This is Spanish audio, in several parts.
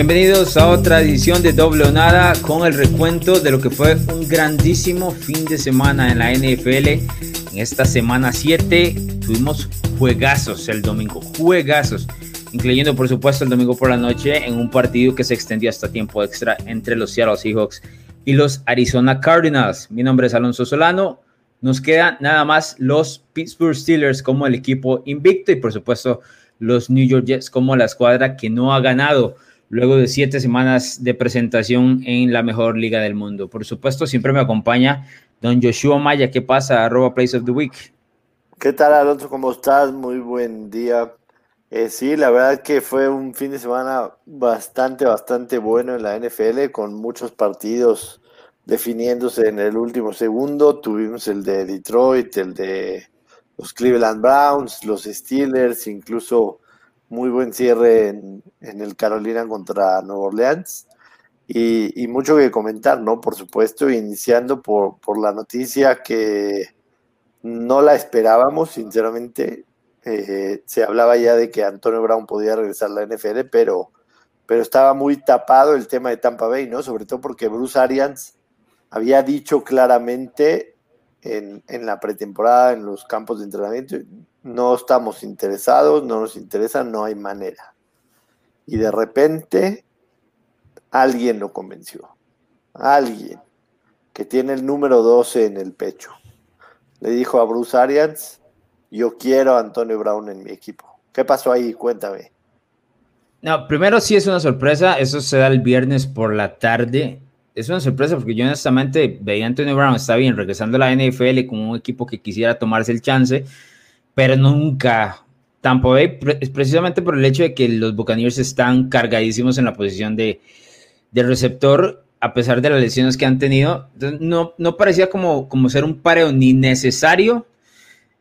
Bienvenidos a otra edición de Doble o Nada con el recuento de lo que fue un grandísimo fin de semana en la NFL. En esta semana 7 tuvimos juegazos el domingo, juegazos, incluyendo por supuesto el domingo por la noche en un partido que se extendió hasta tiempo extra entre los Seattle Seahawks y los Arizona Cardinals. Mi nombre es Alonso Solano. Nos quedan nada más los Pittsburgh Steelers como el equipo invicto y por supuesto los New York Jets como la escuadra que no ha ganado luego de siete semanas de presentación en la mejor liga del mundo. Por supuesto, siempre me acompaña don Joshua Maya. ¿Qué pasa? Arroba Place of the Week. ¿Qué tal, Alonso? ¿Cómo estás? Muy buen día. Eh, sí, la verdad que fue un fin de semana bastante, bastante bueno en la NFL, con muchos partidos definiéndose en el último segundo. Tuvimos el de Detroit, el de los Cleveland Browns, los Steelers, incluso muy buen cierre en, el Carolina contra Nueva Orleans. Y, mucho que comentar, ¿no? Por supuesto, iniciando por, la noticia que no la esperábamos, sinceramente. Eh, se hablaba ya de que Antonio Brown podía regresar a la NFL, pero, pero estaba muy tapado el tema de Tampa Bay, ¿no? Sobre todo porque Bruce Arians había dicho claramente en, en la pretemporada, en los campos de entrenamiento, no estamos interesados, no nos interesa, no hay manera. Y de repente alguien lo convenció. Alguien que tiene el número 12 en el pecho. Le dijo a Bruce Arians, yo quiero a Antonio Brown en mi equipo. ¿Qué pasó ahí? Cuéntame. No, primero sí es una sorpresa, eso se da el viernes por la tarde. Es una sorpresa porque yo honestamente veía a Antonio Brown, está bien, regresando a la NFL con un equipo que quisiera tomarse el chance pero nunca. Tampa Bay, precisamente por el hecho de que los Buccaneers están cargadísimos en la posición de, receptor, a pesar de las lesiones que han tenido, no, no parecía como, como ser un pareo ni necesario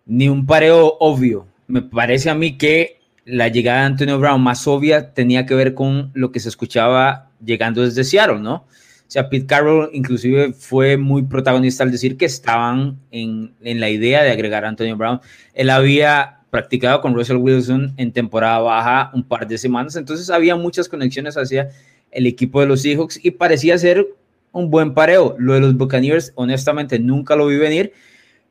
ni un pareo obvio. Me parece a mí que la llegada de Antonio Brown más obvia tenía que ver con lo que se escuchaba llegando desde Seattle, ¿no? Sea, Pete Carroll inclusive fue muy protagonista al decir que estaban en, la idea de agregar a Antonio Brown. Él había practicado con Russell Wilson en temporada baja un par de semanas, entonces había muchas conexiones hacia el equipo de los Seahawks y parecía ser un buen pareo. Lo de los Buccaneers, honestamente, nunca lo vi venir,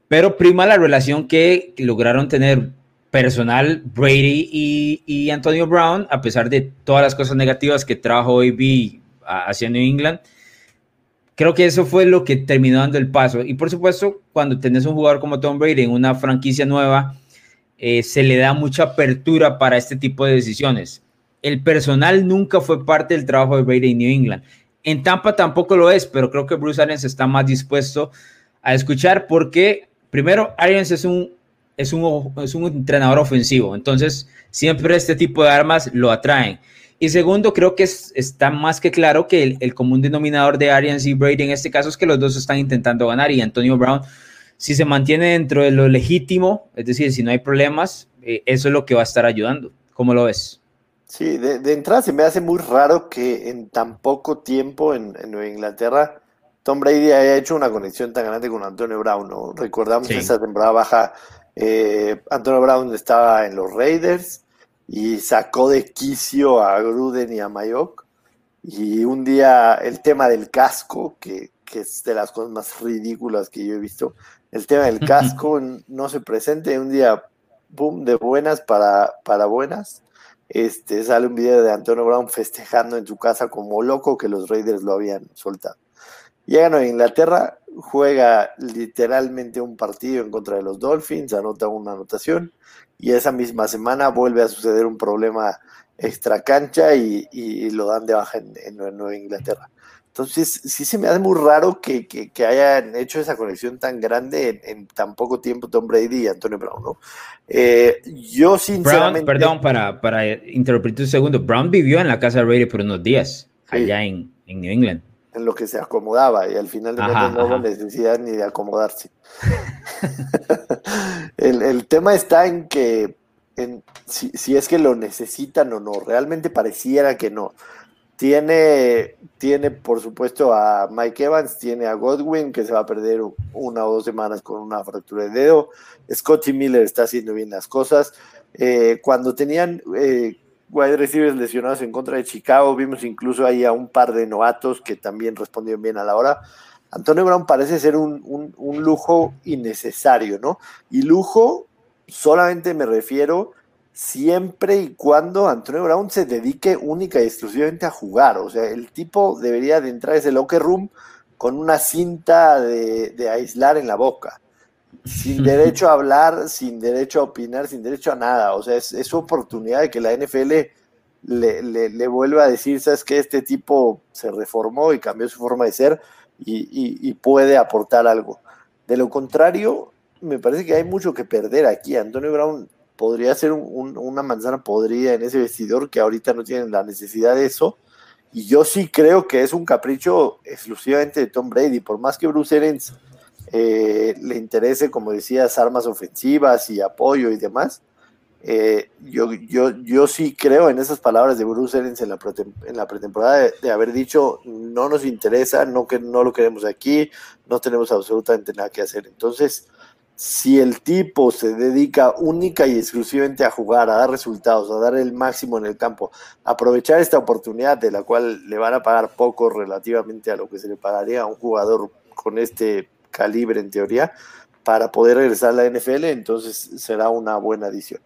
pero prima la relación que lograron tener personal Brady y, y Antonio Brown, a pesar de todas las cosas negativas que trajo hoy hacia New England creo que eso fue lo que terminó dando el paso. Y por supuesto, cuando tenés un jugador como Tom Brady en una franquicia nueva, eh, se le da mucha apertura para este tipo de decisiones. El personal nunca fue parte del trabajo de Brady en New England. En Tampa tampoco lo es, pero creo que Bruce Arians está más dispuesto a escuchar porque, primero, Arians es un, es un, es un entrenador ofensivo, entonces siempre este tipo de armas lo atraen. Y segundo, creo que está más que claro que el, común denominador de Arians y Brady en este caso es que los dos están intentando ganar y Antonio Brown, si se mantiene dentro de lo legítimo, es decir, si no hay problemas, eh, eso es lo que va a estar ayudando. ¿Cómo lo ves? Sí, de, entrada se me hace muy raro que en tan poco tiempo en, Nueva Inglaterra Tom Brady haya hecho una conexión tan grande con Antonio Brown. ¿no? Recordamos que esa temporada baja, eh, Antonio Brown estaba en los Raiders y sacó de quicio a Gruden y a Mayock. Y un día el tema del casco, que, es de las cosas más ridículas que yo he visto, el tema del casco no se presente, un día, boom, de buenas para, para buenas. Este, sale un video de Antonio Brown festejando en su casa como loco que los Raiders lo habían soltado. Llegan a Inglaterra, juega literalmente un partido en contra de los Dolphins, anota una anotación y esa misma semana vuelve a suceder un problema extra cancha y, lo dan de baja en, Nueva Inglaterra. Entonces, sí se me hace muy raro que, hayan hecho esa conexión tan grande en, tan poco tiempo Tom Brady y Antonio Brown, ¿no? Eh, yo sinceramente... perdón, para, para interrumpir un segundo, Brown vivió en la casa de Brady por unos días, allá en, en New England en lo que se acomodaba y al final de cuentas no hubo necesidad ni de acomodarse. el, tema está en que en, si, es que lo necesitan o no, realmente pareciera que no. Tiene, tiene, por supuesto, a Mike Evans, tiene a Godwin, que se va a perder una o dos semanas con una fractura de dedo. Scotty Miller está haciendo bien las cosas. Eh, cuando tenían eh, wide receivers lesionados en contra de Chicago, vimos incluso ahí a un par de novatos que también respondieron bien a la hora. Antonio Brown parece ser un, un lujo innecesario, ¿no? Y lujo solamente me refiero siempre y cuando Antonio Brown se dedique única y exclusivamente a jugar. O sea, el tipo debería de entrar a ese locker room con una cinta de, aislar en la boca, sin derecho a hablar, sin derecho a opinar, sin derecho a nada. O sea, es, su oportunidad de que la NFL le, le, vuelva a decir, sabes que este tipo se reformó y cambió su forma de ser y puede aportar algo. De lo contrario, me parece que hay mucho que perder aquí. Antonio Brown podría ser una manzana podrida en ese vestidor que ahorita no tienen la necesidad de eso. Y yo sí creo que es un capricho exclusivamente de Tom Brady, por más que Bruce Arians eh, le interese, como decías, armas ofensivas y apoyo y demás. Eh, yo, yo, yo sí creo en esas palabras de Bruce Arians en la, en la pretemporada de, de, haber dicho no nos interesa, no, que, no lo queremos aquí, no tenemos absolutamente nada que hacer. Entonces, si el tipo se dedica única y exclusivamente a jugar, a dar resultados, a dar el máximo en el campo, aprovechar esta oportunidad de la cual le van a pagar poco relativamente a lo que se le pagaría a un jugador con este calibre en teoría, para poder regresar a la NFL, entonces será una buena adición.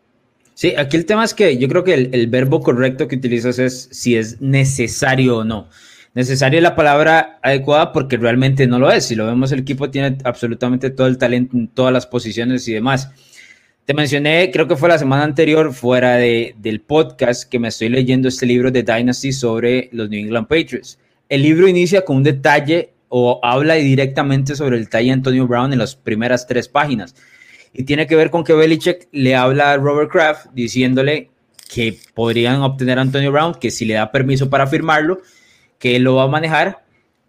Sí, aquí el tema es que yo creo que el, verbo correcto que utilizas es si es necesario o no necesaria la palabra adecuada porque realmente no lo es. Si lo vemos, el equipo tiene absolutamente todo el talento en todas las posiciones y demás. Te mencioné, creo que fue la semana anterior, fuera de, del podcast, que me estoy leyendo este libro de Dynasty sobre los New England Patriots. El libro inicia con un detalle o habla directamente sobre el detalle de Antonio Brown en las primeras tres páginas. Y tiene que ver con que Belichick le habla a Robert Kraft diciéndole que podrían obtener a Antonio Brown, que si le da permiso para firmarlo, que lo va a manejar.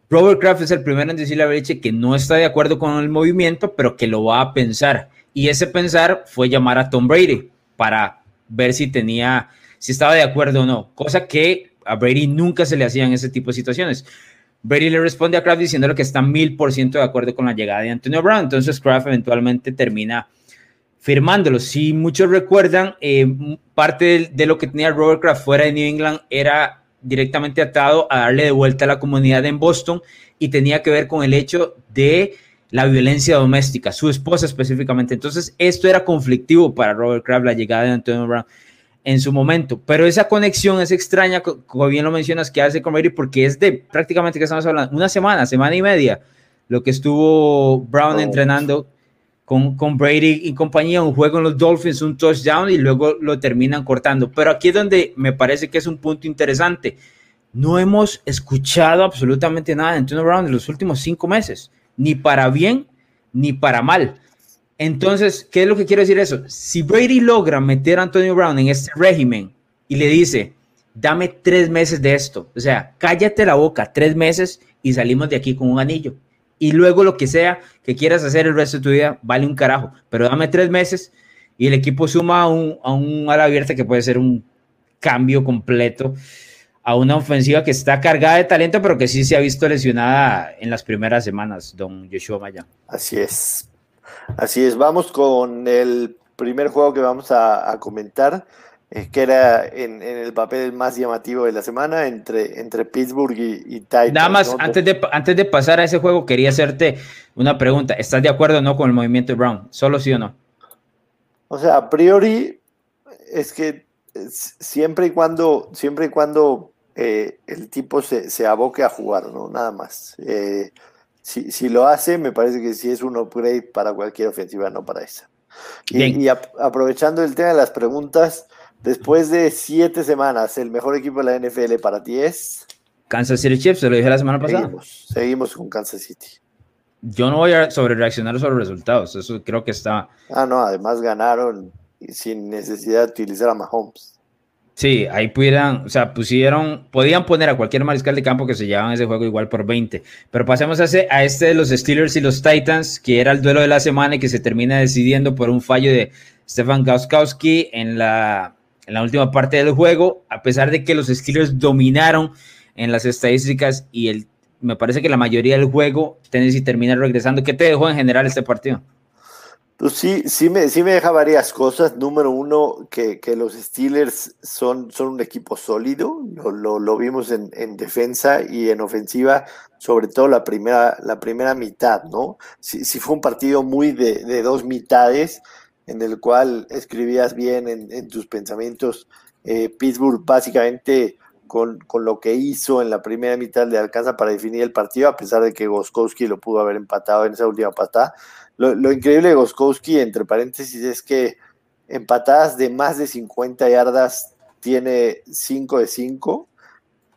Robert Kraft es el primero en decirle a Belichick que no está de acuerdo con el movimiento, pero que lo va a pensar. Y ese pensar fue llamar a Tom Brady para ver si tenía, si estaba de acuerdo o no, cosa que a Brady nunca se le hacía en ese tipo de situaciones. Brady le responde a Kraft diciéndole que está mil por ciento de acuerdo con la llegada de Antonio Brown. Entonces Kraft eventualmente termina firmándolo. Si muchos recuerdan, eh, parte de, de, lo que tenía Robert Kraft fuera de New England era directamente atado a darle de vuelta a la comunidad en Boston y tenía que ver con el hecho de la violencia doméstica, su esposa específicamente. Entonces, esto era conflictivo para Robert Kraft, la llegada de Antonio Brown en su momento. Pero esa conexión es extraña, como bien lo mencionas, que hace con Brady, porque es de prácticamente que estamos hablando, una semana, semana y media, lo que estuvo Brown oh. entrenando con, con, Brady y compañía, un juego en los Dolphins, un touchdown y luego lo terminan cortando. Pero aquí es donde me parece que es un punto interesante. No hemos escuchado absolutamente nada de Antonio Brown en los últimos cinco meses, ni para bien ni para mal. Entonces, ¿qué es lo que quiero decir eso? Si Brady logra meter a Antonio Brown en este régimen y le dice, dame tres meses de esto, o sea, cállate la boca, tres meses y salimos de aquí con un anillo y luego lo que sea que quieras hacer el resto de tu vida vale un carajo, pero dame tres meses y el equipo suma a un, a un ala abierta que puede ser un cambio completo a una ofensiva que está cargada de talento, pero que sí se ha visto lesionada en las primeras semanas, don Joshua Maya. Así es. Así es. Vamos con el primer juego que vamos a, a comentar. Eh, que era en, el papel más llamativo de la semana entre, entre Pittsburgh y, y Titans. Nada más, antes, de, antes de pasar a ese juego, quería hacerte una pregunta. ¿Estás de acuerdo o no con el movimiento de Brown? ¿Solo sí o no? O sea, a priori es que siempre y cuando, siempre y cuando eh, el tipo se, se, aboque a jugar, ¿no? Nada más. Eh, si, si, lo hace, me parece que sí es un upgrade para cualquier ofensiva, no para esa. Y, y aprovechando el tema de las preguntas, Después de siete semanas, el mejor equipo de la NFL para ti es. Kansas City Chiefs, se lo dije la semana pasada. Seguimos, con Kansas City. Yo no voy a sobre reaccionar sobre resultados, eso creo que está. Ah, no, además ganaron sin necesidad de utilizar a Mahomes. Sí, ahí pudieran, o sea, pusieron, podían poner a cualquier mariscal de campo que se llevaban ese juego igual por 20. Pero pasemos a, ese, a este de los Steelers y los Titans, que era el duelo de la semana y que se termina decidiendo por un fallo de Stefan Gauskowski en la, última parte del juego, a pesar de que los Steelers dominaron en las estadísticas y el, me parece que la mayoría del juego, Tennessee termina regresando. ¿Qué te dejó en general este partido? Pues sí, sí me, sí me deja varias cosas. Número uno, que, los Steelers son, son un equipo sólido, lo, lo, vimos en, en, defensa y en ofensiva, sobre todo la primera, la primera mitad, ¿no? Sí, sí fue un partido muy de, de, dos mitades, en el cual escribías bien en, en tus pensamientos. Eh, Pittsburgh básicamente con, con, lo que hizo en la primera mitad le alcanza para definir el partido, a pesar de que Goskowski lo pudo haber empatado en esa última patada lo, increíble de Goskowski, entre paréntesis, es que en patadas de más de 50 yardas tiene 5 de 5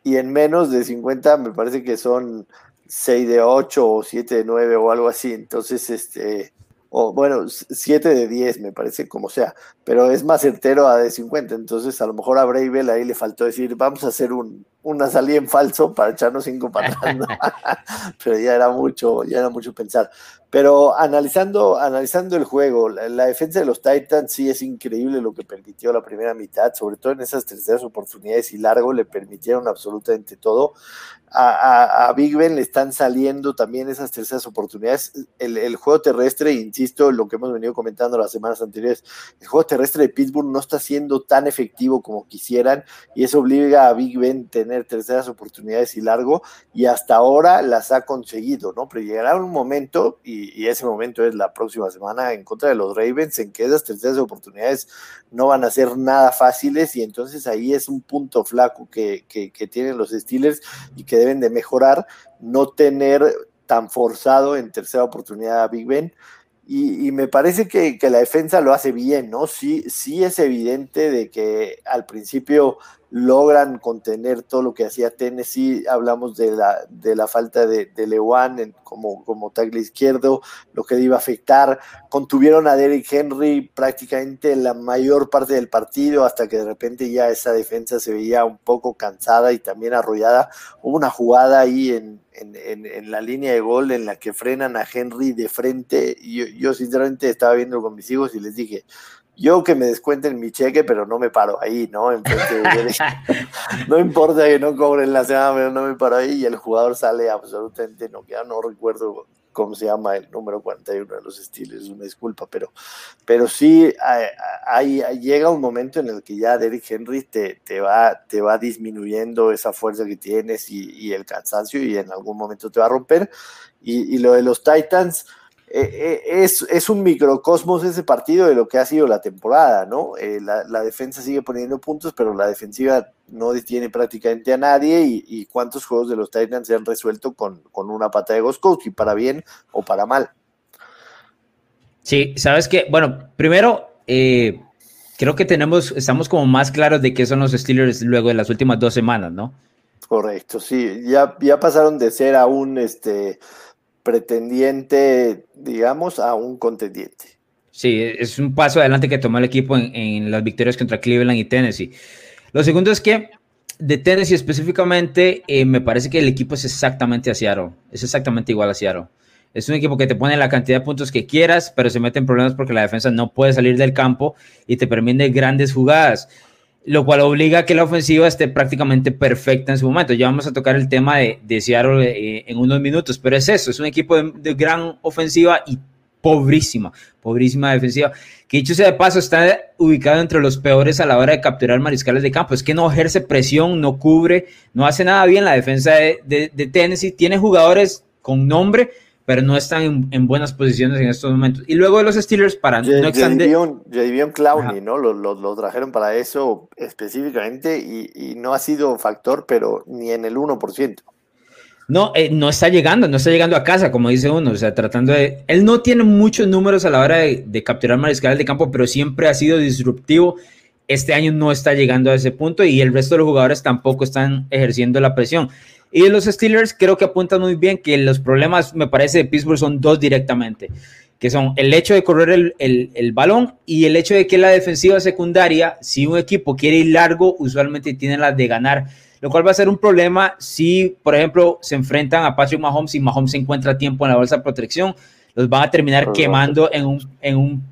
y en menos de 50 me parece que son 6 de 8 o 7 de 9 o algo así. Entonces, este, o bueno, 7 de 10 me parece, como sea, pero es más certero a de 50. Entonces, a lo mejor a Bravel ahí le faltó decir, vamos a hacer un, una salida en falso para echarnos cinco patadas, pero ya era mucho, ya era mucho pensar. Pero analizando, analizando el juego, la, defensa de los Titans sí es increíble lo que permitió la primera mitad, sobre todo en esas terceras oportunidades y largo, le permitieron absolutamente todo. A, Big Ben le están saliendo también esas terceras oportunidades. El, el, juego terrestre, insisto, lo que hemos venido comentando las semanas anteriores, el juego terrestre de Pittsburgh no está siendo tan efectivo como quisieran y eso obliga a Big Ben tener terceras oportunidades y largo, y hasta ahora las ha conseguido, ¿no? Pero llegará un momento, y, ese momento es la próxima semana en contra de los Ravens, en que esas terceras oportunidades no van a ser nada fáciles, y entonces ahí es un punto flaco que, que, tienen los Steelers y que deben de mejorar, no tener tan forzado en tercera oportunidad a Big Ben. Y, me parece que, que, la defensa lo hace bien, ¿no? Sí, sí es evidente de que al principio logran contener todo lo que hacía Tennessee. Hablamos de la, de la falta de, de Lewan como, como tackle izquierdo, lo que iba a afectar. Contuvieron a Derrick Henry prácticamente la mayor parte del partido, hasta que de repente ya esa defensa se veía un poco cansada y también arrollada. Hubo una jugada ahí en, en, en, la línea de gol en la que frenan a Henry de frente. Yo, yo sinceramente estaba viendo con mis hijos y les dije, yo que me descuenten mi cheque, pero no me paro ahí, ¿no? no importa que no cobren la semana, pero no me paro ahí y el jugador sale absolutamente no, ya no recuerdo cómo se llama el número 41 de los estilos, una disculpa, pero, pero sí hay, llega un momento en el que ya Derrick Henry te, te, va, te va disminuyendo esa fuerza que tienes y, y, el cansancio y en algún momento te va a romper. Y, y lo de los Titans, eh, eh, es, es, un microcosmos ese partido de lo que ha sido la temporada, ¿no? Eh, la, defensa sigue poniendo puntos, pero la defensiva no detiene prácticamente a nadie y, cuántos juegos de los Titans se han resuelto con, una pata de Goskowski, para bien o para mal. Sí, sabes que, bueno, primero, creo que tenemos, estamos como más claros de qué son los Steelers luego de las últimas dos semanas, ¿no? Correcto, sí, ya, ya pasaron de ser a un, este, pretendiente, digamos, a un contendiente. Sí, es un paso adelante que tomó el equipo en, las victorias contra Cleveland y Tennessee. Lo segundo es que de Tennessee específicamente, eh, me parece que el equipo es exactamente a Seattle. Es exactamente igual a Seattle. Es un equipo que te pone la cantidad de puntos que quieras, pero se mete en problemas porque la defensa no puede salir del campo y te permite grandes jugadas lo cual obliga a que la ofensiva esté prácticamente perfecta en su momento. Ya vamos a tocar el tema de, de Seattle eh, en unos minutos, pero es eso, es un equipo de, gran ofensiva y pobrísima, pobrísima defensiva, que dicho sea de paso está ubicado entre los peores a la hora de capturar mariscales de campo, es que no ejerce presión, no cubre, no hace nada bien la defensa de, de Tennessee, tiene jugadores con nombre, pero no están en, buenas posiciones en estos momentos. Y luego de los Steelers, para no extender... Jadivion Clowney, ¿no? Lo, lo, trajeron para eso específicamente y, no ha sido factor, pero ni en el 1%. No, eh, no está llegando, no está llegando a casa, como dice uno, o sea, tratando de... Él no tiene muchos números a la hora de, de capturar mariscales de campo, pero siempre ha sido disruptivo. Este año no está llegando a ese punto y el resto de los jugadores tampoco están ejerciendo la presión. Y los Steelers creo que apuntan muy bien que los problemas, me parece, de Pittsburgh son dos directamente, que son el hecho de correr el, balón y el hecho de que la defensiva secundaria, si un equipo quiere ir largo, usualmente tiene la de ganar, lo cual va a ser un problema si, por ejemplo, se enfrentan a Patrick Mahomes y Mahomes se encuentra tiempo en la bolsa de protección, los van a terminar quemando en un, en un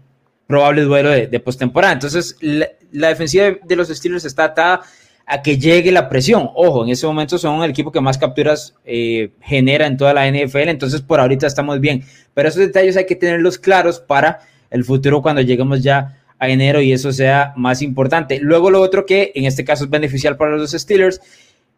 probable duelo de, postemporada. Entonces, la, la defensiva de los Steelers está atada a que llegue la presión. Ojo, en ese momento son el equipo que más capturas eh, genera en toda la NFL, entonces por ahorita estamos bien. Pero esos detalles hay que tenerlos claros para el futuro cuando lleguemos ya a enero y eso sea más importante. Luego lo otro que en este caso es beneficial para los Steelers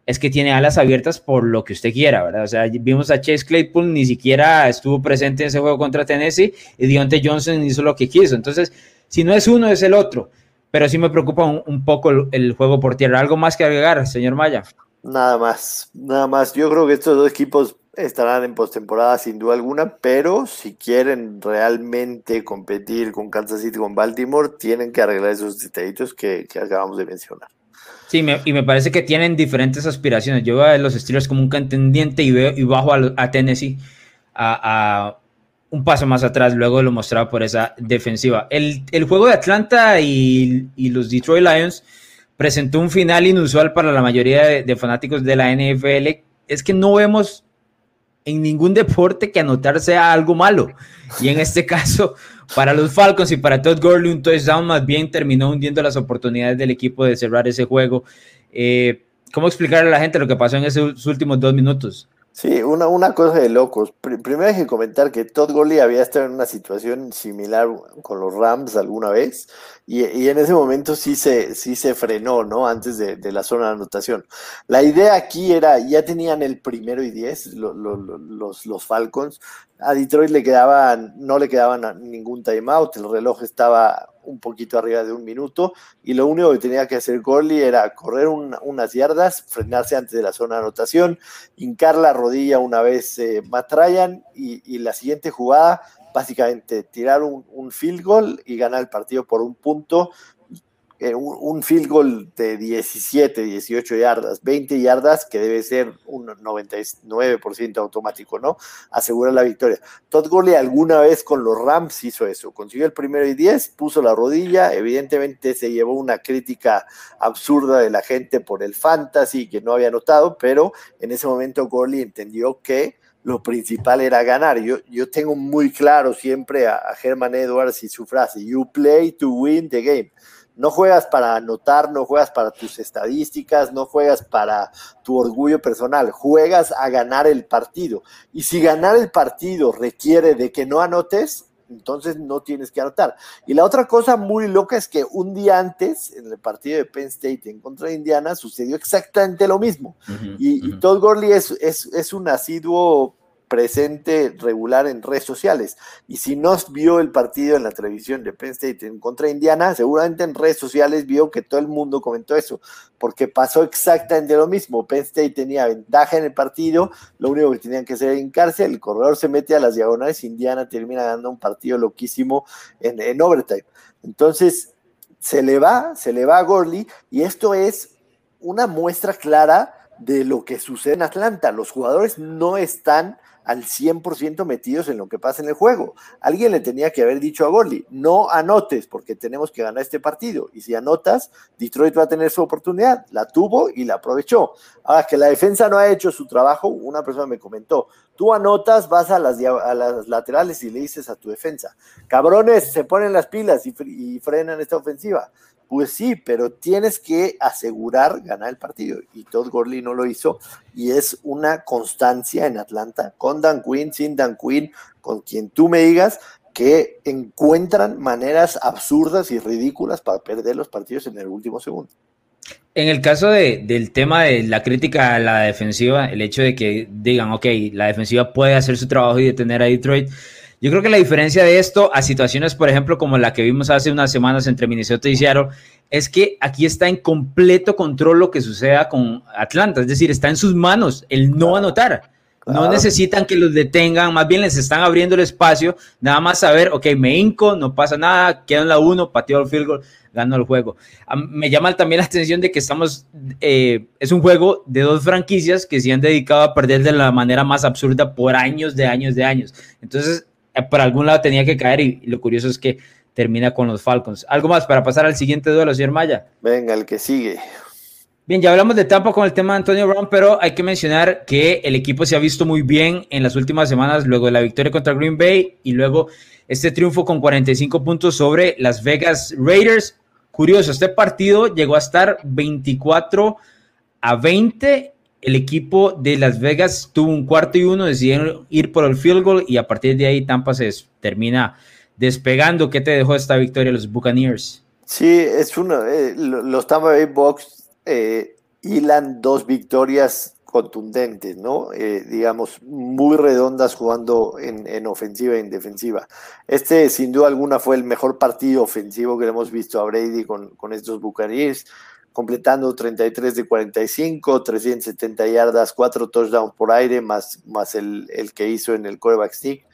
es que tiene alas abiertas por lo que usted quiera, ¿verdad? O sea, vimos a Chase Claypool, ni siquiera estuvo presente en ese juego contra Tennessee y Deontay Johnson hizo lo que quiso. Entonces, si no es uno, es el otro. Pero sí me preocupa un, poco el, juego por tierra. ¿Algo más que agregar, señor Maya? Nada más, nada más. Yo creo que estos dos equipos estarán en postemporada sin duda alguna, pero si quieren realmente competir con Kansas City, con Baltimore, tienen que arreglar esos detallitos que acabamos de mencionar. Sí, y me parece que tienen diferentes aspiraciones. Yo veo a los Steelers como un contendiente y, veo, y bajo a, Tennessee a, un paso más atrás, luego lo mostraba por esa defensiva. El, juego de Atlanta y, los Detroit Lions presentó un final inusual para la mayoría de, fanáticos de la NFL. Es que no vemos en ningún deporte que anotar sea algo malo. Y en este caso, para los Falcons y para Todd Gurley, un touchdown más bien terminó hundiendo las oportunidades del equipo de cerrar ese juego. Eh, ¿Cómo explicarle a la gente lo que pasó en esos últimos dos minutos? Sí, una, una cosa de locos. primero hay que comentar que Todd Gurley había estado en una situación similar con los Rams alguna vez y, en ese momento sí se, sí se frenó, ¿no? Antes de, la zona de anotación. La idea aquí era, ya tenían el primero y diez los, los Falcons, a Detroit le quedaban, no le quedaban ningún timeout, el reloj estaba un poquito arriba de un minuto y lo único que tenía que hacer Gorley era correr unas yardas, frenarse antes de la zona de anotación, hincar la rodilla una vez eh, Matt Ryan y, la siguiente jugada básicamente tirar un, field goal y ganar el partido por un punto eh, un, field goal de 17, 18 yardas, 20 yardas, que debe ser un 99% automático, ¿no? Asegura la victoria. Todd Gurley alguna vez con los Rams hizo eso, consiguió el primero y 10, puso la rodilla, evidentemente se llevó una crítica absurda de la gente por el fantasy que no había notado, pero en ese momento Gurley entendió que lo principal era ganar. Yo, yo tengo muy claro siempre a, a Herman Edwards y su frase, you play to win the game. No juegas para anotar, no juegas para tus estadísticas, no juegas para tu orgullo personal, juegas a ganar el partido. Y si ganar el partido requiere de que no anotes, entonces no tienes que anotar. Y la otra cosa muy loca es que un día antes, en el partido de Penn State en contra de Indiana, sucedió exactamente lo mismo. y, Todd Gurley es, es, es un asiduo presente regular en redes sociales. Y si no vio el partido en la televisión de Penn State en contra Indiana, seguramente en redes sociales vio que todo el mundo comentó eso, porque pasó exactamente lo mismo. Penn State tenía ventaja en el partido, lo único que tenían que hacer era hincarse, el corredor se mete a las diagonales, Indiana termina ganando un partido loquísimo en, en overtime. Entonces, se le va, se le va a Gorley, y esto es una muestra clara de lo que sucede en Atlanta. Los jugadores no están al 100% metidos en lo que pasa en el juego. Alguien le tenía que haber dicho a Gorley, no anotes porque tenemos que ganar este partido. Y si anotas, Detroit va a tener su oportunidad. La tuvo y la aprovechó. Ahora que la defensa no ha hecho su trabajo, una persona me comentó, tú anotas, vas a las, laterales y le dices a tu defensa, cabrones, se ponen las pilas y frenan esta ofensiva. Pues sí, pero tienes que asegurar ganar el partido. Y Todd Gurley no lo hizo. Y es una constancia en Atlanta, con Dan Quinn, sin Dan Quinn, con quien tú me digas, que encuentran maneras absurdas y ridículas para perder los partidos en el último segundo. En el caso de, del tema de la crítica a la defensiva, el hecho de que digan, ok, la defensiva puede hacer su trabajo y detener a Detroit, yo creo que la diferencia de esto a situaciones, por ejemplo, como la que vimos hace unas semanas entre Minnesota y Seattle, es que aquí está en completo control lo que suceda con Atlanta, es decir, está en sus manos el no anotar. No necesitan que los detengan, más bien les están abriendo el espacio, nada más saber, ok, me hinco, no pasa nada, queda en la uno, pateo el field goal, gano el juego. Me llama también la atención de que estamos, eh, es un juego de dos franquicias que se han dedicado a perder de la manera más absurda por años, de años, de años. Entonces, por algún lado tenía que caer y, lo curioso es que termina con los Falcons. ¿Algo más para pasar al siguiente duelo, señor Maya? Venga, el que sigue. Bien, ya hablamos de Tampa con el tema de Antonio Brown, pero hay que mencionar que el equipo se ha visto muy bien en las últimas semanas, luego de la victoria contra Green Bay y luego este triunfo con 45 puntos sobre Las Vegas Raiders. Curioso, este partido llegó a estar 24 a 20 el equipo de Las Vegas tuvo un cuarto y uno, decidieron ir por el field goal y a partir de ahí Tampa se termina despegando. ¿Qué te dejó esta victoria los Buccaneers? Sí, es uno, eh, los Tampa Bay Bucks eh, hilan dos victorias contundentes, ¿no? Eh, digamos, muy redondas jugando en, ofensiva y en defensiva. Este, sin duda alguna, fue el mejor partido ofensivo que le hemos visto a Brady con, con estos Buccaneers, completando 33 de 45, 370 yardas, 4 touchdowns por aire, más, más el, el que hizo en el quarterback stick.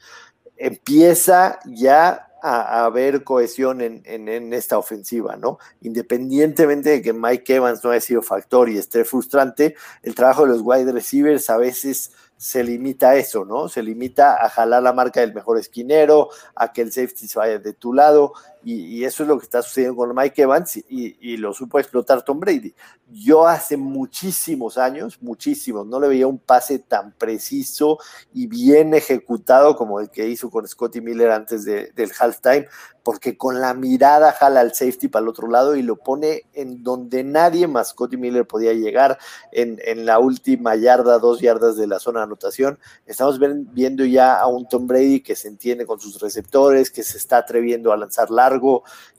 Empieza ya a, haber cohesión en, en, esta ofensiva, ¿no? Independientemente de que Mike Evans no haya sido factor y esté frustrante, el trabajo de los wide receivers a veces se limita a eso, ¿no? Se limita a jalar la marca del mejor esquinero, a que el safety vaya de tu lado, y, eso es lo que está sucediendo con Mike Evans y, lo supo explotar Tom Brady. Yo hace muchísimos años, muchísimos, no le veía un pase tan preciso y bien ejecutado como el que hizo con Scotty Miller antes del halftime, porque con la mirada jala al safety para el otro lado y lo pone en donde nadie más Scotty Miller podía llegar, en, la última yarda, dos yardas de la zona de anotación. Estamos viendo ya a un Tom Brady que se entiende con sus receptores, que se está atreviendo a lanzar largo,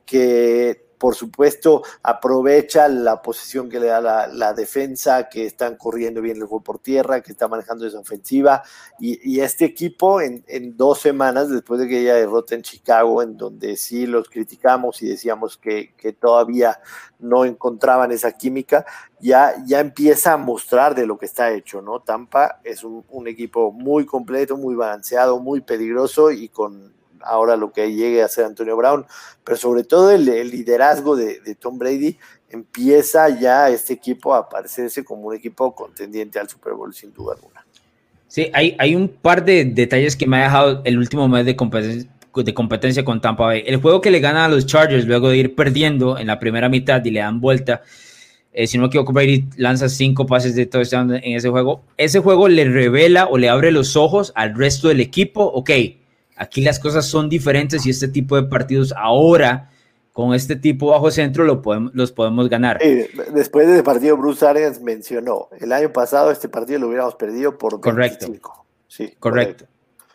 que por supuesto, aprovecha la posición que le da la, defensa, que están corriendo bien el juego por tierra, que está manejando esa ofensiva. Y, este equipo, en, dos semanas, después de que ella derrota en Chicago, en donde sí los criticamos y decíamos que, todavía no encontraban esa química, ya, ya empieza a mostrar de lo que está hecho, ¿no? Tampa es un equipo muy completo, muy balanceado, muy peligroso y con ahora lo que llegue a ser Antonio Brown, pero sobre todo el, liderazgo de, Tom Brady empieza ya este equipo a parecerse como un equipo contendiente al Super Bowl sin duda alguna. Sí, hay, hay un par de detalles que me ha dejado el último mes de competencia, de competencia con Tampa Bay. El juego que le gana a los Chargers luego de ir perdiendo en la primera mitad y le dan vuelta. Eh, si no me equivoco, Brady lanza cinco pases de touchdown en ese juego. Ese juego le revela o le abre los ojos al resto del equipo. Ok, Aquí las cosas son diferentes y este tipo de partidos ahora, con este tipo bajo centro, lo podemos, los podemos ganar. después del partido, Bruce Arians mencionó, el año pasado este partido lo hubiéramos perdido por 25. Correcto. Sí, correcto.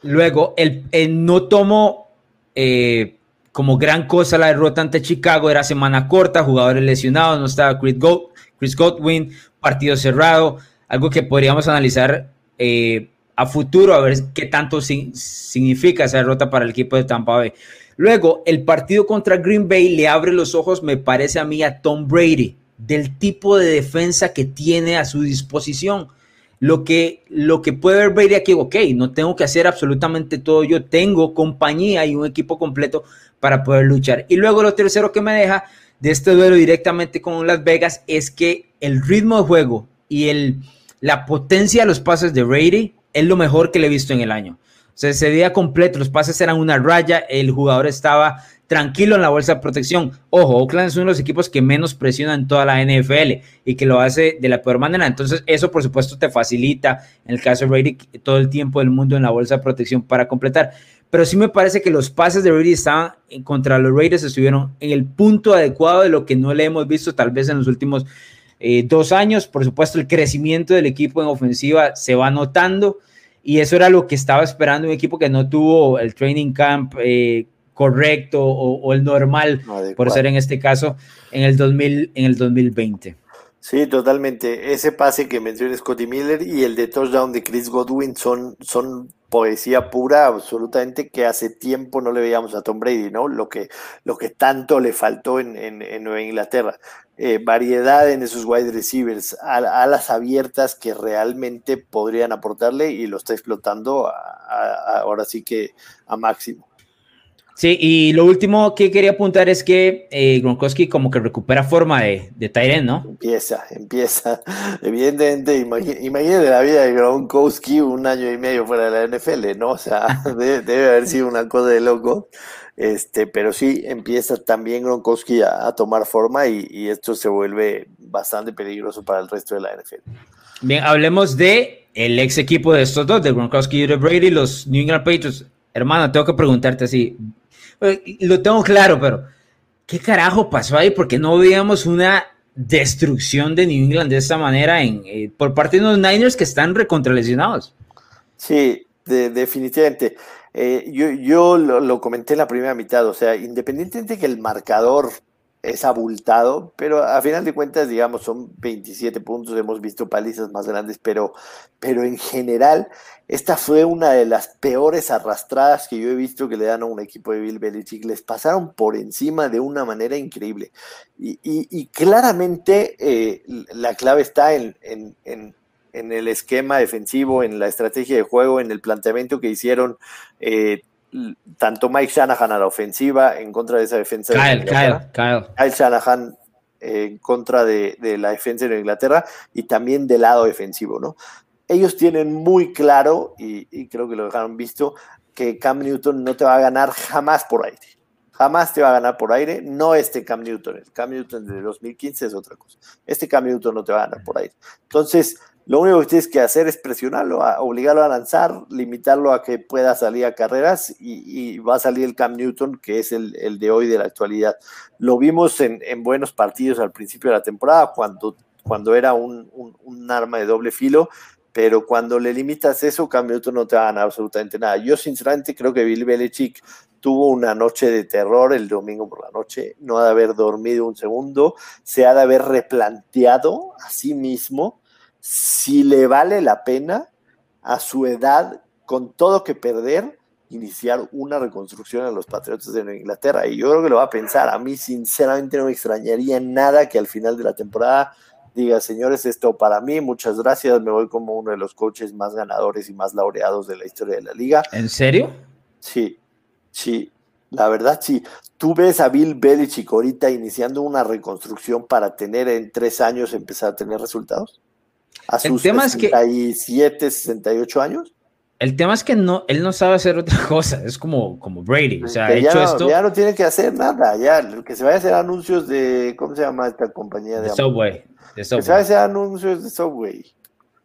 Luego, el, no tomo eh, como gran cosa la derrota ante Chicago, era semana corta, jugadores lesionados, no estaba Chris, Chris Godwin, partido cerrado, algo que podríamos analizar eh, a futuro a ver qué tanto significa esa derrota para el equipo de Tampa Bay. Luego, el partido contra Green Bay le abre los ojos, me parece a mí, a Tom Brady, del tipo de defensa que tiene a su disposición. Lo que, lo que puede ver Brady aquí, ok, no tengo que hacer absolutamente todo, yo tengo compañía y un equipo completo para poder luchar. Y luego lo tercero que me deja de este duelo directamente con Las Vegas es que el ritmo de juego y el, la potencia de los pases de Brady es lo mejor que le he visto en el año. O sea, ese día completo, los pases eran una raya, el jugador estaba tranquilo en la bolsa de protección. Ojo, Oakland es uno de los equipos que menos presiona en toda la NFL y que lo hace de la peor manera. Entonces, eso por supuesto te facilita, en el caso de Brady, todo el tiempo del mundo en la bolsa de protección para completar. Pero sí me parece que los pases de Brady estaban contra los Raiders, estuvieron en el punto adecuado de lo que no le hemos visto tal vez en los últimos eh, dos años. Por supuesto, el crecimiento del equipo en ofensiva se va notando y eso era lo que estaba esperando un equipo que no tuvo el training camp eh, correcto o, el normal, por ser en este caso, en el, 2000, en el 2020. Sí, totalmente. Ese pase que mencionó Scotty Miller y el de touchdown de Chris Godwin son, son poesía pura, absolutamente, que hace tiempo no le veíamos a Tom Brady, ¿no? Lo que, lo que tanto le faltó en, en, Nueva Inglaterra. Eh, variedad en esos wide receivers, alas abiertas que realmente podrían aportarle y lo está explotando ahora sí que a máximo. Sí, y lo último que quería apuntar es que eh, Gronkowski como que recupera forma de, de Tyren, ¿no? Empieza, empieza. Evidentemente, imagínate la vida de Gronkowski un año y medio fuera de la NFL, ¿no? O sea, debe, haber sido una cosa de loco. Este, pero sí, empieza también Gronkowski a, tomar forma y, esto se vuelve bastante peligroso para el resto de la NFL. Bien, hablemos de el ex equipo de estos dos, de Gronkowski y de Brady, los New England Patriots. Hermano, tengo que preguntarte así, lo tengo claro, pero ¿qué carajo pasó ahí? Porque no veíamos una destrucción de New England de esta manera eh, por parte de los Niners que están recontralesionados. Sí, definitivamente. Eh, yo, yo lo, lo, comenté en la primera mitad, o sea, independientemente de que el marcador es abultado, pero a final de cuentas, digamos, son 27 puntos, hemos visto palizas más grandes, pero, pero en general, esta fue una de las peores arrastradas que yo he visto que le dan a un equipo de Bill Belichick. Les pasaron por encima de una manera increíble. Y, claramente eh, la clave está en, en, en, en, el esquema defensivo, en la estrategia de juego, en el planteamiento que hicieron eh, tanto Mike Shanahan a la ofensiva en contra de esa defensa. Kyle, de Kyle, Kyle. Kyle Shanahan eh, en contra de, de, la defensa de Inglaterra y también del lado defensivo, ¿no? Ellos tienen muy claro, y, y, creo que lo dejaron visto, que Cam Newton no te va a ganar jamás por aire. Jamás te va a ganar por aire, no este Cam Newton. El Cam Newton de 2015 es otra cosa. Este Cam Newton no te va a ganar por aire. Entonces, lo único que tienes que hacer es presionarlo, obligarlo a lanzar, limitarlo a que pueda salir a carreras y, va a salir el Cam Newton, que es el, de hoy de la actualidad. Lo vimos en, en, buenos partidos al principio de la temporada, cuando, cuando era un, un, un, arma de doble filo, pero cuando le limitas eso, Cam Newton no te va a ganar absolutamente nada. Yo sinceramente creo que Bill Belichick tuvo una noche de terror el domingo por la noche, no ha de haber dormido un segundo, se ha de haber replanteado a sí mismo si le vale la pena a su edad, con todo que perder, iniciar una reconstrucción a los Patriotas de Inglaterra. Y yo creo que lo va a pensar. A mí, sinceramente, no me extrañaría nada que al final de la temporada diga, señores, esto para mí, muchas gracias, me voy como uno de los coaches más ganadores y más laureados de la historia de la liga. ¿En serio? Sí, sí. La verdad, sí. Tú ves a Bill Belichick ahorita iniciando una reconstrucción para tener en tres años empezar a tener resultados a sus el tema 67, es que, 68 años. El tema es que no, él no sabe hacer otra cosa, es como, como Brady, o sea, ha hecho ya, esto. Ya no tiene que hacer nada, ya, que se vaya a hacer anuncios de, ¿cómo se llama esta compañía? De Subway, de Subway. Que se vaya a hacer anuncios de Subway.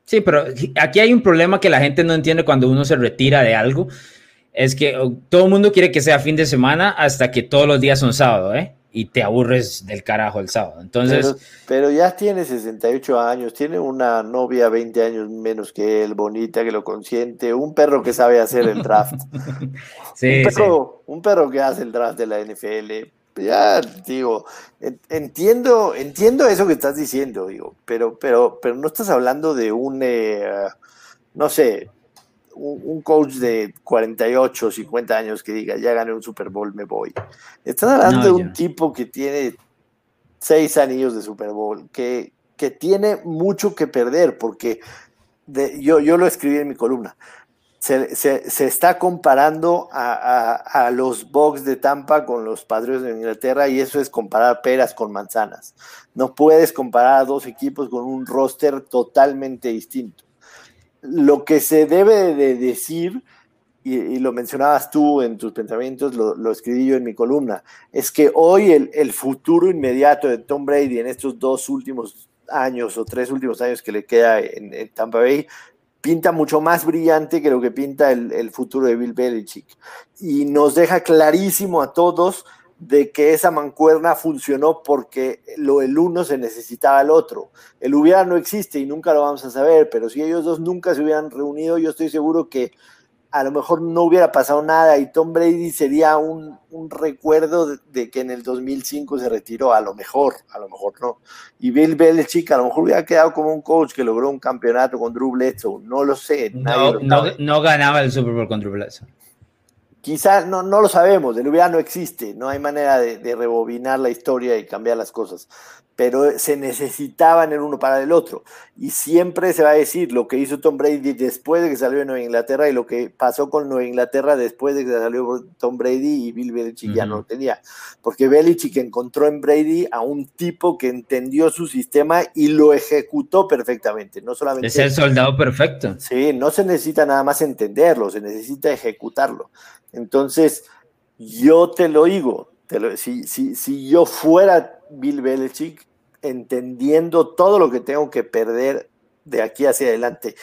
Sí, pero aquí hay un problema que la gente no entiende cuando uno se retira de algo, es que oh, todo el mundo quiere que sea fin de semana hasta que todos los días son sábado, ¿eh? Y te aburres del carajo el sábado. Entonces, pero, pero, ya tiene 68 años, tiene una novia 20 años menos que él, bonita, que lo consiente, un perro que sabe hacer el draft. sí, un, perro, sí. un perro que hace el draft de la NFL. Ya, digo, entiendo, entiendo eso que estás diciendo, digo, pero, pero, pero no estás hablando de un, eh, no sé, un coach de 48, 50 años que diga, ya gané un Super Bowl, me voy. Estás hablando no, de un tipo que tiene seis anillos de Super Bowl, que, que tiene mucho que perder, porque de, yo, yo lo escribí en mi columna. Se, se, se está comparando a, a, a, los Bucks de Tampa con los Padres de Inglaterra y eso es comparar peras con manzanas. No puedes comparar a dos equipos con un roster totalmente distinto lo que se debe de decir, y, lo mencionabas tú en tus pensamientos, lo, escribí yo en mi columna, es que hoy el, futuro inmediato de Tom Brady en estos dos últimos años o tres últimos años que le queda en, en Tampa Bay pinta mucho más brillante que lo que pinta el, el futuro de Bill Belichick. Y nos deja clarísimo a todos de que esa mancuerna funcionó porque lo el uno se necesitaba al otro. El hubiera no existe y nunca lo vamos a saber, pero si ellos dos nunca se hubieran reunido, yo estoy seguro que a lo mejor no hubiera pasado nada y Tom Brady sería un, un recuerdo de, de, que en el 2005 se retiró, a lo mejor, a lo mejor no. Y Bill Belichick a lo mejor hubiera quedado como un coach que logró un campeonato con Drew Bledsoe, no lo sé. No, lo no, no ganaba el Super Bowl con Drew Bledsoe. Quizás no, no lo sabemos, el hubiera no existe, no hay manera de, de, rebobinar la historia y cambiar las cosas, pero se necesitaban el uno para el otro. Y siempre se va a decir lo que hizo Tom Brady después de que salió de Nueva Inglaterra y lo que pasó con Nueva Inglaterra después de que salió Tom Brady y Bill Belichick uh -huh. ya no lo tenía. Porque Belichick encontró en Brady a un tipo que entendió su sistema y lo ejecutó perfectamente. No solamente. Es el soldado perfecto. Sí, no se necesita nada más entenderlo, se necesita ejecutarlo. Entonces, yo te lo digo, te lo, si, si, si, yo fuera Bill Belichick, entendiendo todo lo que tengo que perder de aquí hacia adelante,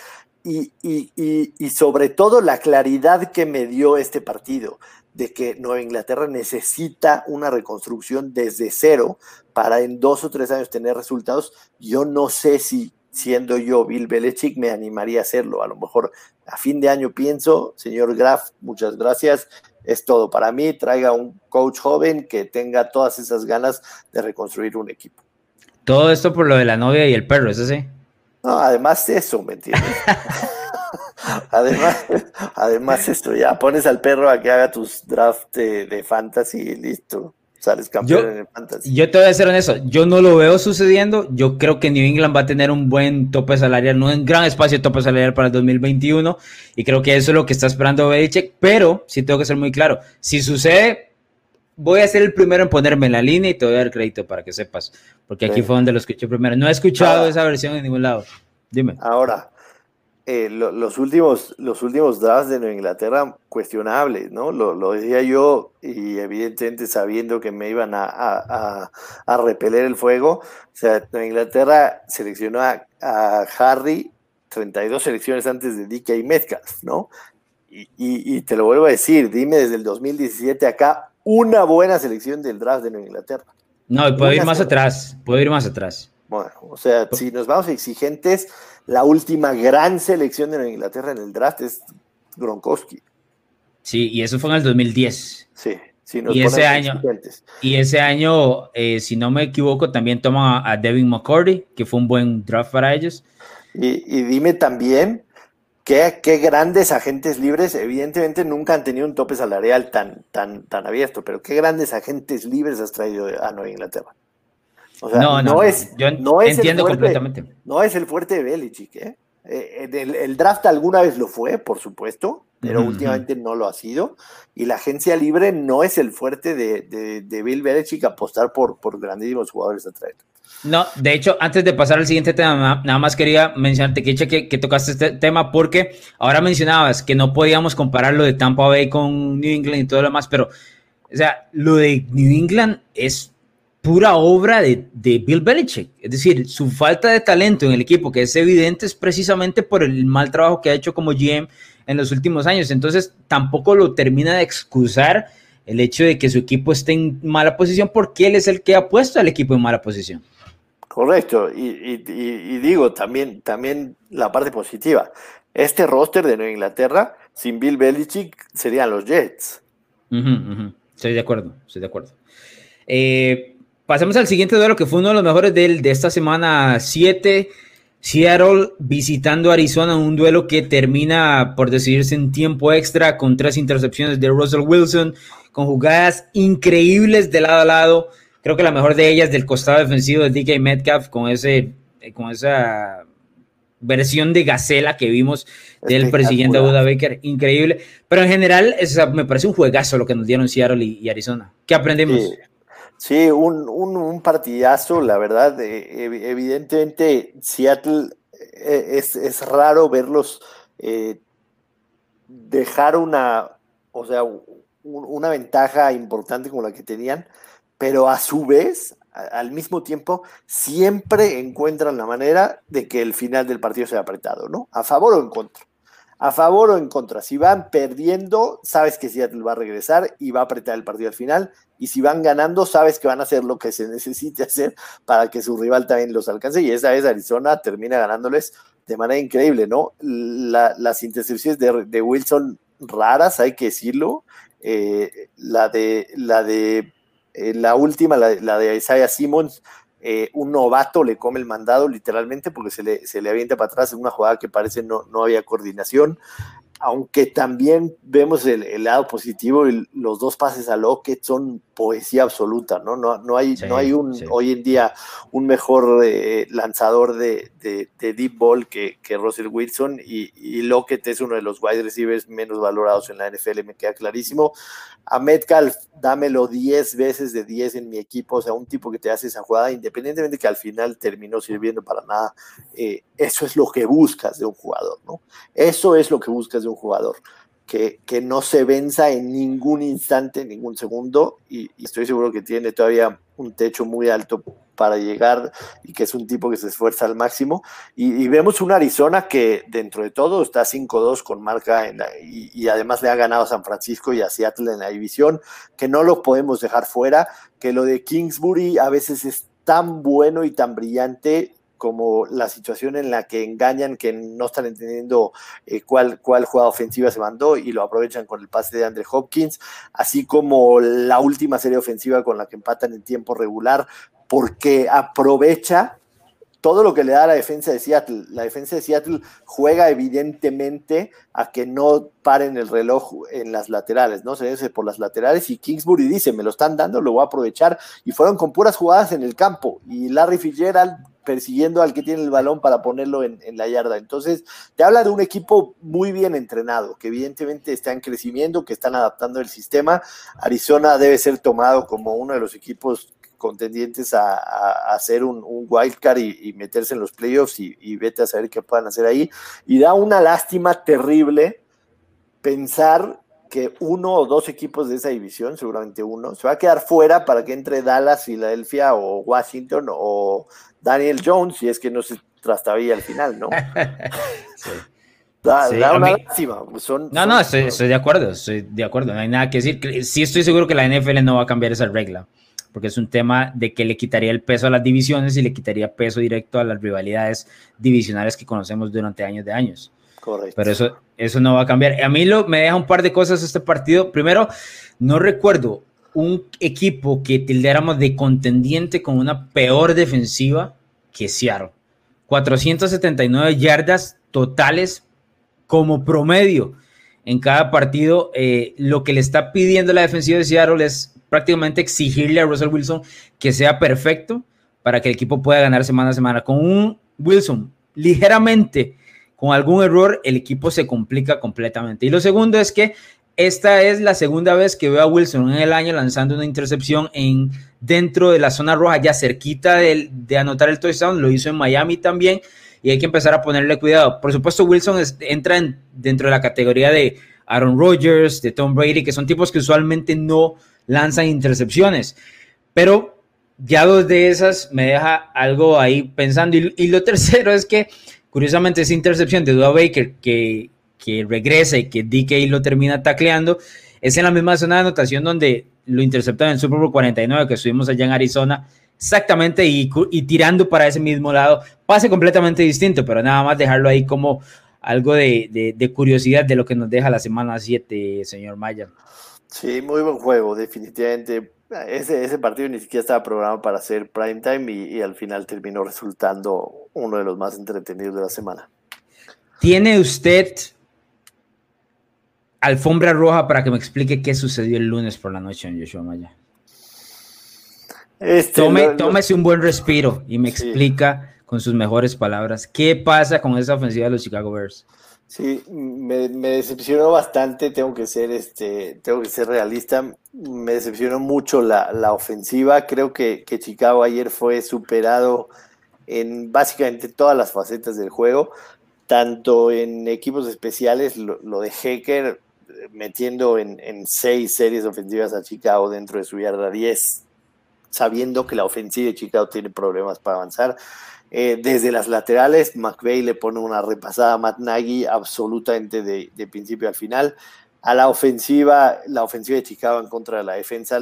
y, y, y, sobre todo la claridad que me dio este partido de que Nueva Inglaterra necesita una reconstrucción desde cero para en dos o tres años tener resultados, yo no sé si siendo yo Bill Belichick, me animaría a hacerlo. A lo mejor a fin de año pienso, señor Graf, muchas gracias. Es todo para mí. Traiga un coach joven que tenga todas esas ganas de reconstruir un equipo. Todo esto por lo de la novia y el perro, ¿es así? No, además de eso, ¿me entiendes? además, además esto, ya pones al perro a que haga tus drafts de, fantasy y listo. Sales campeón en el fantasy. Yo te voy a ser honesto, yo no lo veo sucediendo. Yo creo que New England va a tener un buen tope salarial, un gran espacio de tope salarial para el 2021. Y creo que eso es lo que está esperando Belichick. Pero sí tengo que ser muy claro: si sucede, voy a ser el primero en ponerme en la línea y te voy a dar crédito para que sepas, porque aquí fue donde lo escuché primero. No he escuchado esa versión en ningún lado. Dime. Ahora, eh, los, últimos, los últimos drafts de Nueva Inglaterra cuestionables, ¿no? Lo, decía yo y evidentemente sabiendo que me iban a, a, repeler el fuego. O sea, Nueva Inglaterra seleccionó a, Harry 32 selecciones antes de DK Metcalf, ¿no? Y, y, te lo vuelvo a decir, dime desde el 2017 acá una buena selección del draft de Nueva Inglaterra. No, puedo ir más atrás, puedo ir más atrás. Bueno, o sea, si nos vamos exigentes, la última gran selección de Nueva Inglaterra en el draft es Gronkowski. Sí, y eso fue en el 2010. Sí, sí y, ese año, y ese año, eh, si no me equivoco, también toma a Devin McCordy, que fue un buen draft para ellos. Y, y dime también Qué, qué, grandes agentes libres, evidentemente nunca han tenido un tope salarial tan, tan, tan abierto, pero qué grandes agentes libres has traído a Nueva Inglaterra. O sea, no, no, es, yo no es entiendo completamente. No es el fuerte de Belichick, ¿eh? eh el, draft alguna vez lo fue, por supuesto, pero últimamente no lo ha sido. Y la agencia libre no es el fuerte de, de, de Bill Belichick apostar por, por grandísimos jugadores a traer. No, de hecho, antes de pasar al siguiente tema, nada más quería mencionarte que, que tocaste este tema porque ahora mencionabas que no podíamos comparar lo de Tampa Bay con New England y todo lo demás, pero, o sea, lo de New England es pura obra de, de, Bill Belichick. Es decir, su falta de talento en el equipo, que es evidente, es precisamente por el mal trabajo que ha hecho como GM en los últimos años. Entonces, tampoco lo termina de excusar el hecho de que su equipo esté en mala posición porque él es el que ha puesto al equipo en mala posición. Correcto, y, digo también, también la parte positiva. Este roster de Nueva Inglaterra, sin Bill Belichick, serían los Jets. Estoy de acuerdo, estoy de acuerdo. Eh, pasemos al siguiente duelo, que fue uno de los mejores de, de esta semana 7. Seattle visitando Arizona, un duelo que termina por decidirse en tiempo extra con tres intercepciones de Russell Wilson, con jugadas increíbles de lado a lado. Creo que la mejor de ellas del costado defensivo de DK Metcalf con, ese, con esa versión de Gacela que vimos del a Buda Baker, increíble. Pero en general, me parece un juegazo lo que nos dieron Seattle y, Arizona. ¿Qué aprendimos? Sí, un, partidazo, la verdad. evidentemente, Seattle eh, es, raro verlos eh, dejar una, o sea, una ventaja importante como la que tenían pero a su vez, al mismo tiempo, siempre encuentran la manera de que el final del partido sea apretado, ¿no? A favor o en contra. A favor o en contra. Si van perdiendo, sabes que Seattle va a regresar y va a apretar el partido al final. Y si van ganando, sabes que van a hacer lo que se necesite hacer para que su rival también los alcance. Y esa vez Arizona termina ganándoles de manera increíble, ¿no? las intercepciones de, Wilson raras, hay que decirlo. Eh, la de la de eh, la última, la, de Isaiah Simmons, eh, un novato le come el mandado literalmente porque se le, se le avienta para atrás en una jugada que parece no, no había coordinación. Aunque también vemos el, lado positivo, y los dos pases a Lockett son poesía absoluta, ¿no? No, no hay, no hay un, hoy en día un mejor eh, lanzador de, deep ball que, que Russell Wilson y, y, Lockett es uno de los wide receivers menos valorados en la NFL, me queda clarísimo. A Metcalf, dámelo 10 veces de 10 en mi equipo, o sea, un tipo que te hace esa jugada, independientemente que al final terminó sirviendo para nada, eh, eso es lo que buscas de un jugador, ¿no? Eso es lo que buscas de un jugador, que, no se venza en ningún instante, en ningún segundo, y, estoy seguro que tiene todavía un techo muy alto para llegar y que es un tipo que se esfuerza al máximo. Y, vemos un Arizona que dentro de todo está 5-2 con marca y, y, además le ha ganado a San Francisco y a Seattle en la división, que no lo podemos dejar fuera, que lo de Kingsbury a veces es tan bueno y tan brillante como la situación en la que engañan, que no están entendiendo eh, cuál, cuál jugada ofensiva se mandó y lo aprovechan con el pase de Andre Hopkins, así como la última serie ofensiva con la que empatan en tiempo regular, porque aprovecha todo lo que le da la defensa de Seattle. La defensa de Seattle juega evidentemente a que no paren el reloj en las laterales, ¿no? Se dice por las laterales y Kingsbury dice, me lo están dando, lo voy a aprovechar. Y fueron con puras jugadas en el campo. Y Larry Fitzgerald persiguiendo al que tiene el balón para ponerlo en, la yarda. Entonces, te habla de un equipo muy bien entrenado, que evidentemente está en crecimiento, que están adaptando el sistema. Arizona debe ser tomado como uno de los equipos contendientes a, hacer un, un wildcard y, meterse en los playoffs y, vete a saber qué puedan hacer ahí. Y da una lástima terrible pensar que uno o dos equipos de esa división, seguramente uno, se va a quedar fuera para que entre Dallas, Filadelfia o Washington o Daniel Jones, si es que no se trastabilla al final, ¿no? Da, una lástima. no, no, estoy, estoy, de acuerdo, estoy de acuerdo, no hay nada que decir. Sí estoy seguro que la NFL no va a cambiar esa regla porque es un tema de que le quitaría el peso a las divisiones y le quitaría peso directo a las rivalidades divisionales que conocemos durante años de años. Correcto. Pero eso, eso no va a cambiar. A mí lo, me deja un par de cosas este partido. Primero, no recuerdo un equipo que tildéramos de contendiente con una peor defensiva que Seattle. 479 yardas totales como promedio en cada partido. Eh, lo que le está pidiendo la defensiva de Seattle es prácticamente exigirle a Russell Wilson que sea perfecto para que el equipo pueda ganar semana a semana. Con un Wilson ligeramente con algún error, el equipo se complica completamente. Y lo segundo es que esta es la segunda vez que veo a Wilson en el año lanzando una intercepción en dentro de la zona roja, ya cerquita de, anotar el touchdown. Lo hizo en Miami también y hay que empezar a ponerle cuidado. Por supuesto, Wilson entra dentro de la categoría de Aaron Rodgers, de Tom Brady, que son tipos que usualmente no lanzan intercepciones. Pero ya dos de esas me deja algo ahí pensando. Y, lo tercero es que, curiosamente, esa intercepción de Dua Baker que, que regresa y que DK lo termina tacleando, es en la misma zona de anotación donde lo interceptan en el Super Bowl 49 que estuvimos allá en Arizona. Exactamente, y, y tirando para ese mismo lado. Pase completamente distinto, pero nada más dejarlo ahí como algo de, de curiosidad de lo que nos deja la semana 7, señor Maya. Sí, muy buen juego, definitivamente. Ese, ese partido ni siquiera estaba programado para ser prime time y, y, al final terminó resultando uno de los más entretenidos de la semana. ¿Tiene usted alfombra roja para que me explique qué sucedió el lunes por la noche en Joshua Maya? Este, Tome, tómese un buen respiro y me sí. explica con sus mejores palabras qué pasa con esa ofensiva de los Chicago Bears. Sí, me, me, decepcionó bastante, tengo que ser este, tengo que ser realista, me decepcionó mucho la, la ofensiva, creo que, que, Chicago ayer fue superado en básicamente todas las facetas del juego, tanto en equipos especiales, lo, lo de Hecker metiendo en, seis series ofensivas a Chicago dentro de su yarda 10, sabiendo que la ofensiva de Chicago tiene problemas para avanzar. Eh, desde las laterales, McVeigh le pone una repasada a Matt Nagy absolutamente de, principio al final. A la ofensiva, la ofensiva de Chicago en contra de la defensa,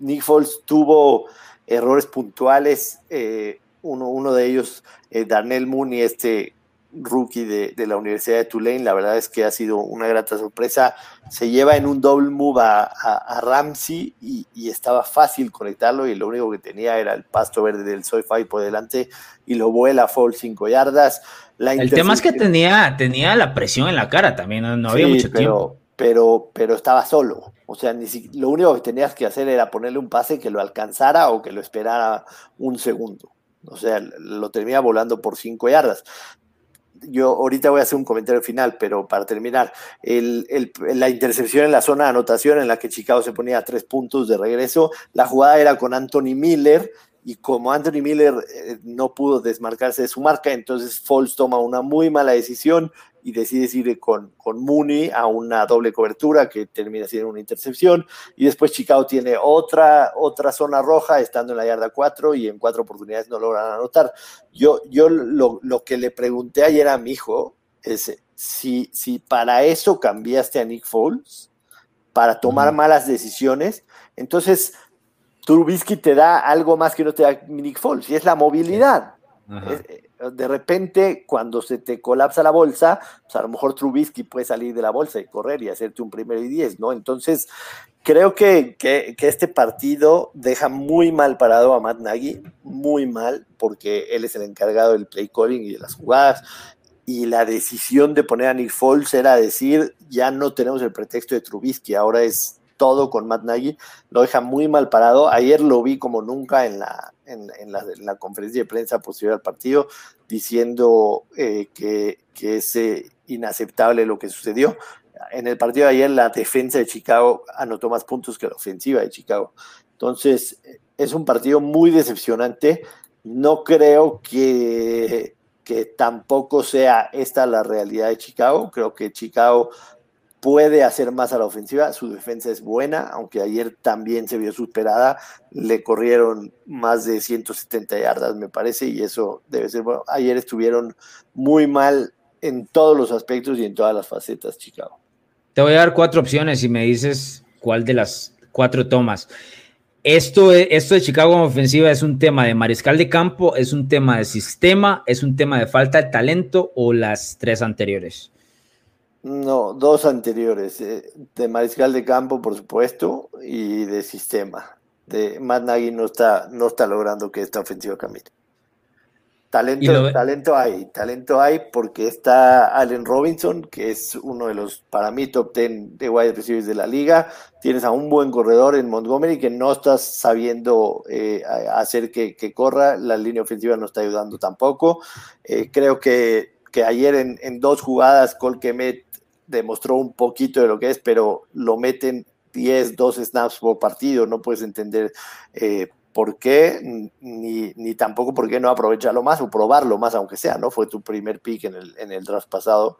Nick Foles tuvo errores puntuales. Eh, uno, uno, de ellos, eh, Darnell Mooney, este rookie de, de, la Universidad de Tulane. La verdad es que ha sido una grata sorpresa. Se lleva en un double move a, a, a Ramsey y, y, estaba fácil conectarlo y lo único que tenía era el pasto verde del Soy Five por delante y lo vuela full 5 yardas. La el tema es que tenía, tenía la presión en la cara también, no, no había mucho pero, tiempo. Pero, pero estaba solo. O sea, ni si, lo único que tenías que hacer era ponerle un pase que lo alcanzara o que lo esperara un segundo. O sea, lo termina volando por cinco yardas yo ahorita voy a hacer un comentario final, pero para terminar, el, la intercepción en la zona de anotación en la que Chicago se ponía a tres puntos de regreso, la jugada era con Anthony Miller y como Anthony Miller eh, no pudo desmarcarse de su marca, entonces Foles toma una muy mala decisión y decide ir con, con Mooney a una doble cobertura que termina siendo una intercepción y después Chicago tiene otra, otra zona roja estando en la yarda 4 y en cuatro oportunidades no logran anotar. Yo, yo lo, lo que le pregunté ayer a mi hijo es si, si para eso cambiaste a Nick Foles, para tomar uh -huh. malas decisiones, entonces Trubisky te da algo más que no te da Nick Foles, y es la movilidad. De repente, cuando se te colapsa la bolsa, pues a lo mejor Trubisky puede salir de la bolsa y correr y hacerte un primero y diez, ¿no? Entonces, creo que, que, este partido deja muy mal parado a Matt Nagy, muy mal, porque él es el encargado del play calling y de las jugadas. Y la decisión de poner a Nick Foles era decir, ya no tenemos el pretexto de Trubisky, ahora es todo con Matt Nagy, lo deja muy mal parado. Ayer lo vi como nunca en la, en, la, conferencia de prensa posterior al partido, diciendo eh, que, que, es eh, inaceptable lo que sucedió. En el partido de ayer la defensa de Chicago anotó más puntos que la ofensiva de Chicago. Entonces, es un partido muy decepcionante. No creo que, que tampoco sea esta la realidad de Chicago. Creo que Chicago puede hacer más a la ofensiva, su defensa es buena, aunque ayer también se vio superada, le corrieron más de 170 yardas, me parece, y eso debe ser bueno. Ayer estuvieron muy mal en todos los aspectos y en todas las facetas, Chicago. Te voy a dar cuatro opciones y me dices cuál de las cuatro tomas. Esto, esto de Chicago en ofensiva es un tema de mariscal de campo, es un tema de sistema, es un tema de falta de talento o las tres anteriores. No, dos anteriores, eh, de mariscal de campo, por supuesto, y de sistema. De Matt Nagy no está, no está logrando que esta ofensiva cambie. Talento, talento hay, talento hay porque está Allen Robinson, que es uno de los, para mí, top 10 de wide receivers de la liga. Tienes a un buen corredor en Montgomery que no estás sabiendo eh, hacer que, corra. La línea ofensiva no está ayudando tampoco. Eh, creo que, que ayer en, en dos jugadas, Colquemet demostró un poquito de lo que es, pero lo meten 10, 12 snaps por partido, no puedes entender eh, por qué, ni, ni, tampoco por qué no aprovecharlo más o probarlo más, aunque sea, ¿no? Fue tu primer pick en el, en el pasado.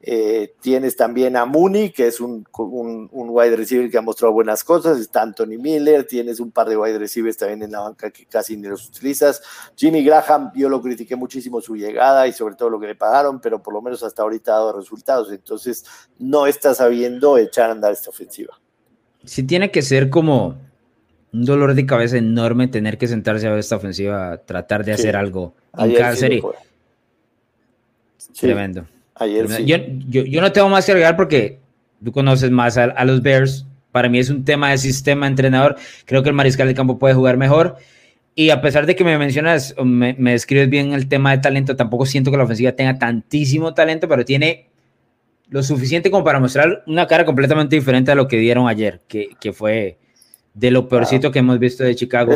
Eh, tienes también a Mooney, que es un, un, wide receiver que ha mostrado buenas cosas. Está Anthony Miller, tienes un par de wide receivers también en la banca que casi ni los utilizas. Jimmy Graham, yo lo critiqué muchísimo su llegada y sobre todo lo que le pagaron, pero por lo menos hasta ahorita ha dado resultados. Entonces, no está sabiendo echar a andar esta ofensiva. Sí, tiene que ser como un dolor de cabeza enorme tener que sentarse a ver esta ofensiva, tratar de hacer algo en cada serie. Tremendo. Ayer yo, no tengo más que agregar porque tú conoces más a, los Bears. Para mí es un tema de sistema entrenador. Creo que el mariscal de campo puede jugar mejor. Y a pesar de que me mencionas, me, me describes bien el tema de talento, tampoco siento que la ofensiva tenga tantísimo talento, pero tiene lo suficiente como para mostrar una cara completamente diferente a lo que dieron ayer, que, que fue de lo peorcito que hemos visto de Chicago.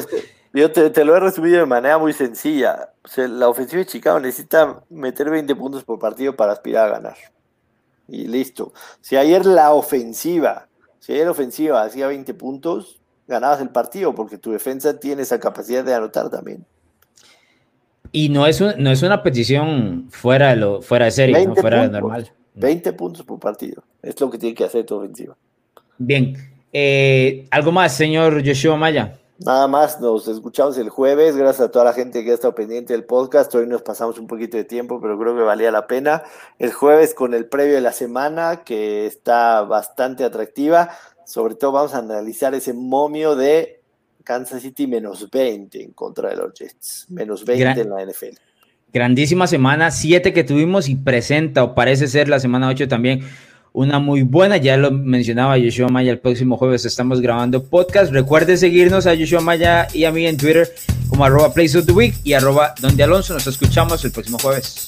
Yo te, lo he resumido de manera muy sencilla. La ofensiva de Chicago necesita meter 20 puntos por partido para aspirar a ganar. Y listo. Si ayer la ofensiva, si ayer la ofensiva hacía 20 puntos, ganabas el partido porque tu defensa tiene esa capacidad de anotar también. Y no es, no es una petición fuera de, lo, fuera de serie, no fuera de normal. 20 puntos por partido. Es lo que tiene que hacer tu ofensiva. Bien. Eh, ¿Algo más, señor Yoshua Maya? Nada más, nos escuchamos el jueves. Gracias a toda la gente que ha estado pendiente del podcast. Hoy nos pasamos un poquito de tiempo, pero creo que valía la pena. El jueves con el previo de la semana, que está bastante atractiva. Sobre todo vamos a analizar ese momio de Kansas City menos 20 en contra de los Jets. Menos 20 en la NFL. Grandísima semana, 7 que tuvimos y presenta, o parece ser la semana 8 también una muy buena. Ya lo mencionaba Yoshua Maya, el próximo jueves estamos grabando podcast. Recuerde seguirnos a Yoshua Maya y a mí en Twitter como arroba Place of the Week y arroba Donde Alonso. Nos escuchamos el próximo jueves.